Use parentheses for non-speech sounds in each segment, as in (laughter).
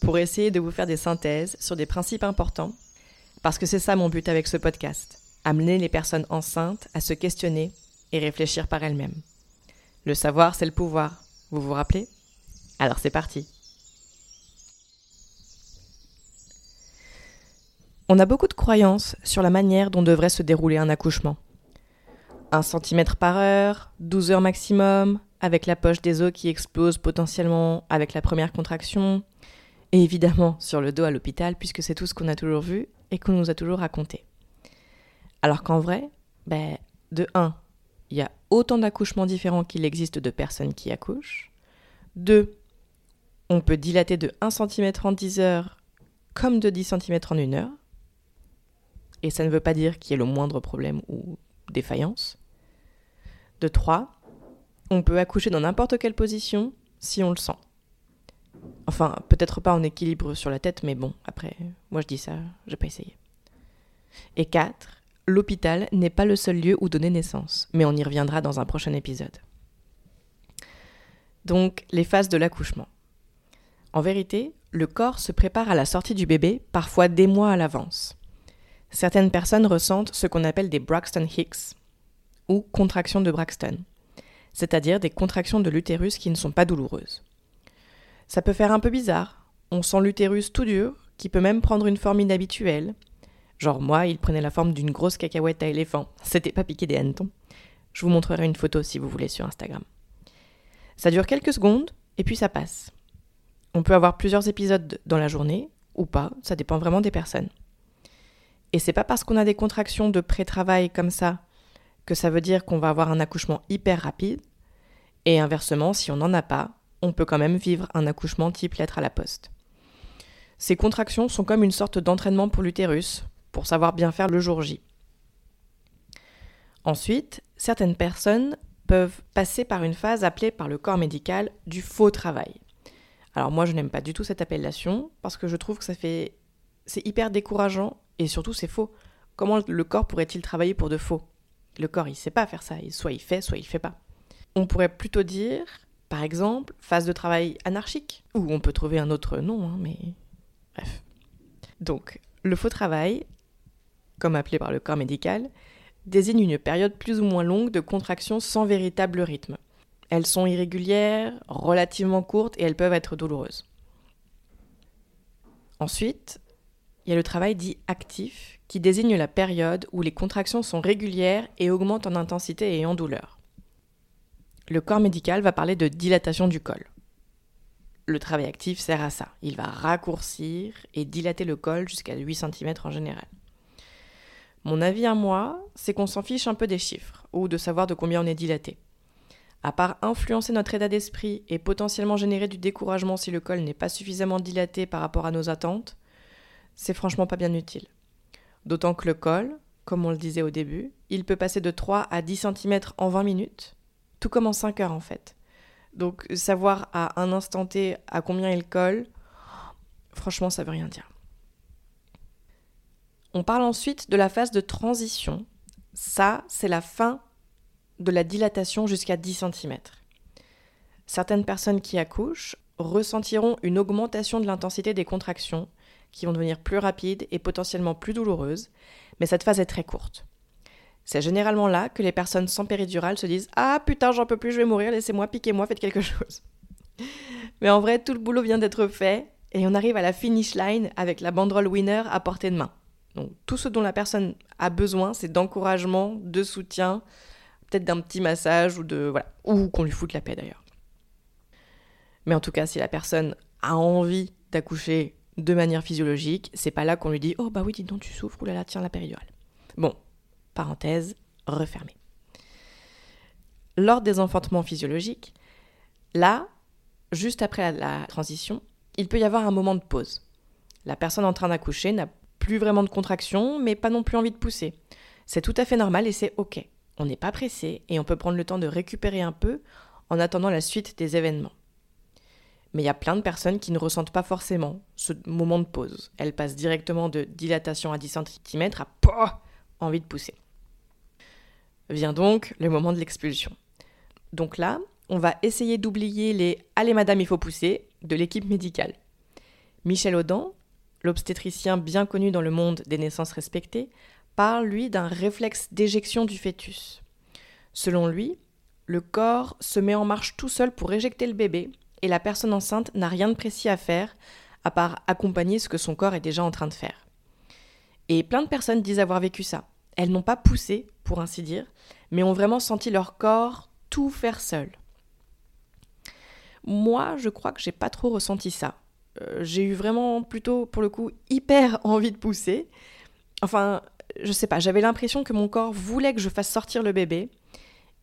pour essayer de vous faire des synthèses sur des principes importants, parce que c'est ça mon but avec ce podcast, amener les personnes enceintes à se questionner et réfléchir par elles-mêmes. Le savoir, c'est le pouvoir, vous vous rappelez? Alors c'est parti. On a beaucoup de croyances sur la manière dont devrait se dérouler un accouchement. 1 cm par heure, 12 heures maximum, avec la poche des os qui explose potentiellement avec la première contraction, et évidemment sur le dos à l'hôpital, puisque c'est tout ce qu'on a toujours vu et qu'on nous a toujours raconté. Alors qu'en vrai, ben, de 1, il y a autant d'accouchements différents qu'il existe de personnes qui accouchent. 2, on peut dilater de 1 cm en 10 heures comme de 10 cm en 1 heure. Et ça ne veut pas dire qu'il y ait le moindre problème ou défaillance. De 3, on peut accoucher dans n'importe quelle position si on le sent. Enfin, peut-être pas en équilibre sur la tête, mais bon, après, moi je dis ça, j'ai pas essayé. Et 4, l'hôpital n'est pas le seul lieu où donner naissance, mais on y reviendra dans un prochain épisode. Donc, les phases de l'accouchement. En vérité, le corps se prépare à la sortie du bébé, parfois des mois à l'avance. Certaines personnes ressentent ce qu'on appelle des Braxton Hicks, ou contractions de Braxton, c'est-à-dire des contractions de l'utérus qui ne sont pas douloureuses. Ça peut faire un peu bizarre. On sent l'utérus tout dur, qui peut même prendre une forme inhabituelle. Genre moi, il prenait la forme d'une grosse cacahuète à éléphant. C'était pas piqué des hannetons. Je vous montrerai une photo si vous voulez sur Instagram. Ça dure quelques secondes, et puis ça passe. On peut avoir plusieurs épisodes dans la journée, ou pas, ça dépend vraiment des personnes. Et c'est pas parce qu'on a des contractions de pré-travail comme ça que ça veut dire qu'on va avoir un accouchement hyper rapide. Et inversement, si on n'en a pas, on peut quand même vivre un accouchement type lettre à la poste. Ces contractions sont comme une sorte d'entraînement pour l'utérus, pour savoir bien faire le jour J. Ensuite, certaines personnes peuvent passer par une phase appelée par le corps médical du faux travail. Alors moi je n'aime pas du tout cette appellation parce que je trouve que ça fait c'est hyper décourageant et surtout c'est faux. Comment le corps pourrait-il travailler pour de faux? Le corps il sait pas faire ça, soit il fait, soit il fait pas. On pourrait plutôt dire par exemple, phase de travail anarchique, ou on peut trouver un autre nom, hein, mais bref. Donc, le faux travail, comme appelé par le corps médical, désigne une période plus ou moins longue de contraction sans véritable rythme. Elles sont irrégulières, relativement courtes et elles peuvent être douloureuses. Ensuite, il y a le travail dit actif, qui désigne la période où les contractions sont régulières et augmentent en intensité et en douleur le corps médical va parler de dilatation du col. Le travail actif sert à ça. Il va raccourcir et dilater le col jusqu'à 8 cm en général. Mon avis à moi, c'est qu'on s'en fiche un peu des chiffres, ou de savoir de combien on est dilaté. À part influencer notre état d'esprit et potentiellement générer du découragement si le col n'est pas suffisamment dilaté par rapport à nos attentes, c'est franchement pas bien utile. D'autant que le col, comme on le disait au début, il peut passer de 3 à 10 cm en 20 minutes, tout comme en 5 heures en fait. Donc savoir à un instant T à combien il colle, franchement ça veut rien dire. On parle ensuite de la phase de transition. Ça, c'est la fin de la dilatation jusqu'à 10 cm. Certaines personnes qui accouchent ressentiront une augmentation de l'intensité des contractions qui vont devenir plus rapides et potentiellement plus douloureuses, mais cette phase est très courte. C'est généralement là que les personnes sans péridurale se disent Ah putain, j'en peux plus, je vais mourir, laissez-moi, piquez-moi, faites quelque chose. (laughs) Mais en vrai, tout le boulot vient d'être fait et on arrive à la finish line avec la banderole winner à portée de main. Donc tout ce dont la personne a besoin, c'est d'encouragement, de soutien, peut-être d'un petit massage ou de voilà, ou qu'on lui foute la paix d'ailleurs. Mais en tout cas, si la personne a envie d'accoucher de manière physiologique, c'est pas là qu'on lui dit "Oh bah oui, dis donc tu souffres, oulala, tiens la péridurale." Bon, parenthèse refermée. Lors des enfantements physiologiques, là, juste après la, transition, il peut y avoir un moment de pause. La personne en train d'accoucher n'a plus vraiment de contraction, mais pas non plus envie de pousser. C'est tout à fait normal et c'est OK. On n'est pas pressé et on peut prendre le temps de récupérer un peu en attendant la suite des événements. Mais il y a plein de personnes qui ne ressentent pas forcément ce moment de pause. Elles passent directement de dilatation à 10 cm à envie de pousser. Vient donc le moment de l'expulsion. Donc là, on va essayer d'oublier les Allez madame, il faut pousser de l'équipe médicale. Michel Audin, l'obstétricien bien connu dans le monde des naissances respectées, parle lui d'un réflexe d'éjection du fœtus. Selon lui, le corps se met en marche tout seul pour éjecter le bébé et la personne enceinte n'a rien de précis à faire à part accompagner ce que son corps est déjà en train de faire. Et plein de personnes disent avoir vécu ça. Elles n'ont pas poussé, pour ainsi dire, mais ont vraiment senti leur corps tout faire seul. Moi, je crois que j'ai pas trop ressenti ça. Euh, j'ai eu vraiment plutôt, pour le coup, hyper (laughs) envie de pousser. Enfin, je sais pas, j'avais l'impression que mon corps voulait que je fasse sortir le bébé,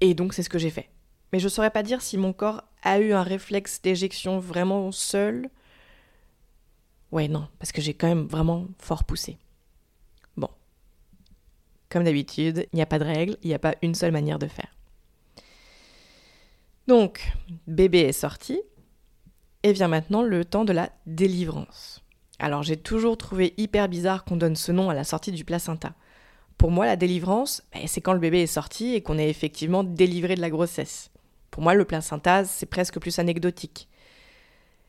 et donc c'est ce que j'ai fait. Mais je saurais pas dire si mon corps a eu un réflexe d'éjection vraiment seul. Ouais, non, parce que j'ai quand même vraiment fort poussé. Comme d'habitude, il n'y a pas de règle, il n'y a pas une seule manière de faire. Donc, bébé est sorti, et vient maintenant le temps de la délivrance. Alors j'ai toujours trouvé hyper bizarre qu'on donne ce nom à la sortie du placenta. Pour moi, la délivrance, ben, c'est quand le bébé est sorti et qu'on est effectivement délivré de la grossesse. Pour moi, le placenta, c'est presque plus anecdotique.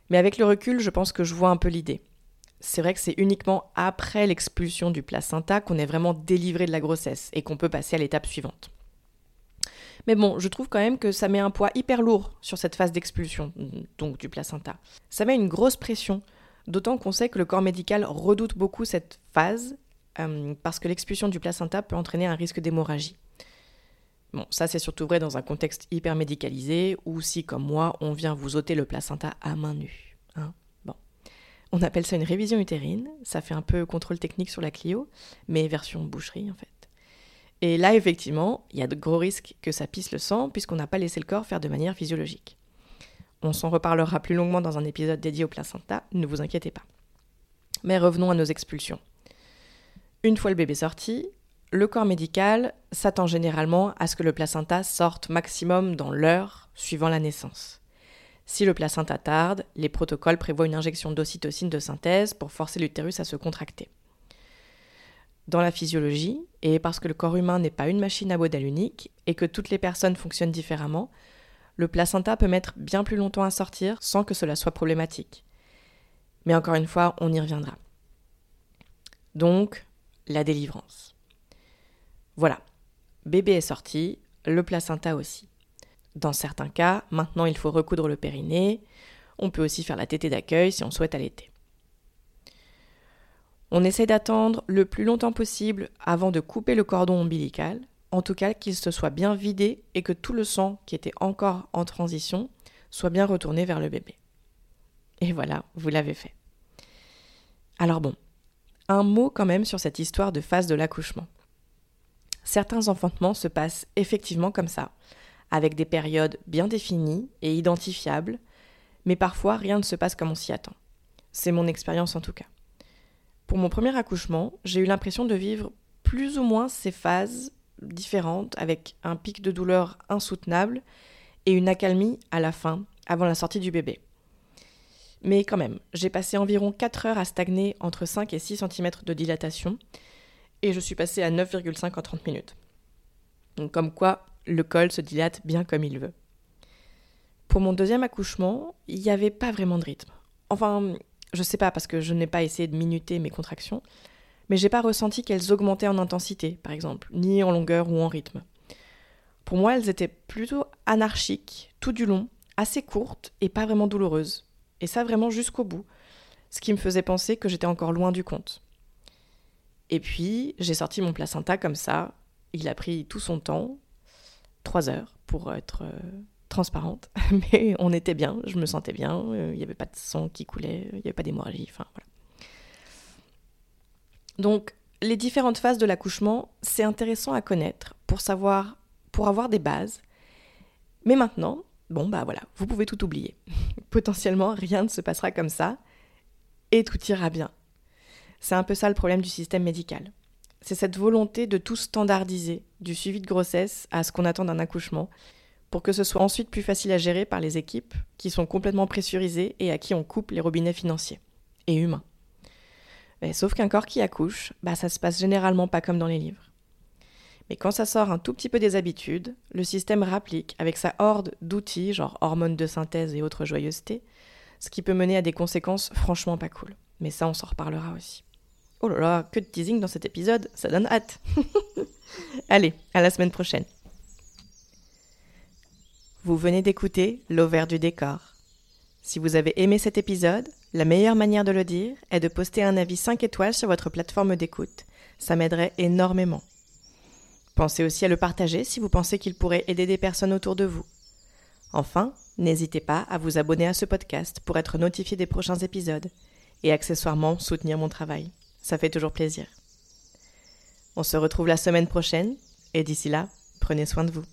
Mais avec le recul, je pense que je vois un peu l'idée. C'est vrai que c'est uniquement après l'expulsion du placenta qu'on est vraiment délivré de la grossesse et qu'on peut passer à l'étape suivante. Mais bon, je trouve quand même que ça met un poids hyper lourd sur cette phase d'expulsion, donc du placenta. Ça met une grosse pression, d'autant qu'on sait que le corps médical redoute beaucoup cette phase, euh, parce que l'expulsion du placenta peut entraîner un risque d'hémorragie. Bon, ça c'est surtout vrai dans un contexte hyper médicalisé, ou si, comme moi, on vient vous ôter le placenta à main nue. Hein. On appelle ça une révision utérine, ça fait un peu contrôle technique sur la Clio, mais version boucherie en fait. Et là, effectivement, il y a de gros risques que ça pisse le sang, puisqu'on n'a pas laissé le corps faire de manière physiologique. On s'en reparlera plus longuement dans un épisode dédié au placenta, ne vous inquiétez pas. Mais revenons à nos expulsions. Une fois le bébé sorti, le corps médical s'attend généralement à ce que le placenta sorte maximum dans l'heure suivant la naissance. Si le placenta tarde, les protocoles prévoient une injection d'ocytocine de synthèse pour forcer l'utérus à se contracter. Dans la physiologie, et parce que le corps humain n'est pas une machine à modèle unique et que toutes les personnes fonctionnent différemment, le placenta peut mettre bien plus longtemps à sortir sans que cela soit problématique. Mais encore une fois, on y reviendra. Donc, la délivrance. Voilà, bébé est sorti, le placenta aussi. Dans certains cas, maintenant il faut recoudre le périnée, on peut aussi faire la tétée d'accueil si on souhaite allaiter. On essaie d'attendre le plus longtemps possible avant de couper le cordon ombilical, en tout cas qu'il se soit bien vidé et que tout le sang qui était encore en transition soit bien retourné vers le bébé. Et voilà, vous l'avez fait. Alors bon, un mot quand même sur cette histoire de phase de l'accouchement. Certains enfantements se passent effectivement comme ça, avec des périodes bien définies et identifiables, mais parfois rien ne se passe comme on s'y attend. C'est mon expérience en tout cas. Pour mon premier accouchement, j'ai eu l'impression de vivre plus ou moins ces phases différentes avec un pic de douleur insoutenable et une accalmie à la fin, avant la sortie du bébé. Mais quand même, j'ai passé environ 4 heures à stagner entre 5 et 6 cm de dilatation et je suis passée à 9,5 en 30 minutes. Donc comme quoi, le col se dilate bien comme il veut. Pour mon deuxième accouchement, il n'y avait pas vraiment de rythme. Enfin, je sais pas parce que je n'ai pas essayé de minuter mes contractions, mais j'ai pas ressenti qu'elles augmentaient en intensité, par exemple, ni en longueur ou en rythme. Pour moi, elles étaient plutôt anarchiques, tout du long, assez courtes et pas vraiment douloureuses. Et ça vraiment jusqu'au bout, ce qui me faisait penser que j'étais encore loin du compte. Et puis, j'ai sorti mon placenta comme ça. Il a pris tout son temps, trois heures, pour être euh, transparente, (laughs) mais on était bien, je me sentais bien, euh, il n'y avait pas de sang qui coulait, il n'y avait pas d'hémorragie, enfin voilà. Donc, les différentes phases de l'accouchement, c'est intéressant à connaître pour savoir, pour avoir des bases. Mais maintenant, bon bah voilà, vous pouvez tout oublier. (laughs) Potentiellement, rien ne se passera comme ça et tout ira bien. C'est un peu ça le problème du système médical. C'est cette volonté de tout standardiser, du suivi de grossesse à ce qu'on attend d'un accouchement, pour que ce soit ensuite plus facile à gérer par les équipes qui sont complètement pressurisées et à qui on coupe les robinets financiers et humains. Sauf qu'un corps qui accouche, bah ça se passe généralement pas comme dans les livres. Mais quand ça sort un tout petit peu des habitudes, le système rapplique avec sa horde d'outils, genre hormones de synthèse et autres joyeusetés, ce qui peut mener à des conséquences franchement pas cool. Mais ça, on s'en reparlera aussi. Oh là là, que de teasing dans cet épisode, ça donne hâte. (laughs) Allez, à la semaine prochaine. Vous venez d'écouter L'Auvert du décor. Si vous avez aimé cet épisode, la meilleure manière de le dire est de poster un avis 5 étoiles sur votre plateforme d'écoute. Ça m'aiderait énormément. Pensez aussi à le partager si vous pensez qu'il pourrait aider des personnes autour de vous. Enfin, n'hésitez pas à vous abonner à ce podcast pour être notifié des prochains épisodes et accessoirement soutenir mon travail. Ça fait toujours plaisir. On se retrouve la semaine prochaine et d'ici là, prenez soin de vous.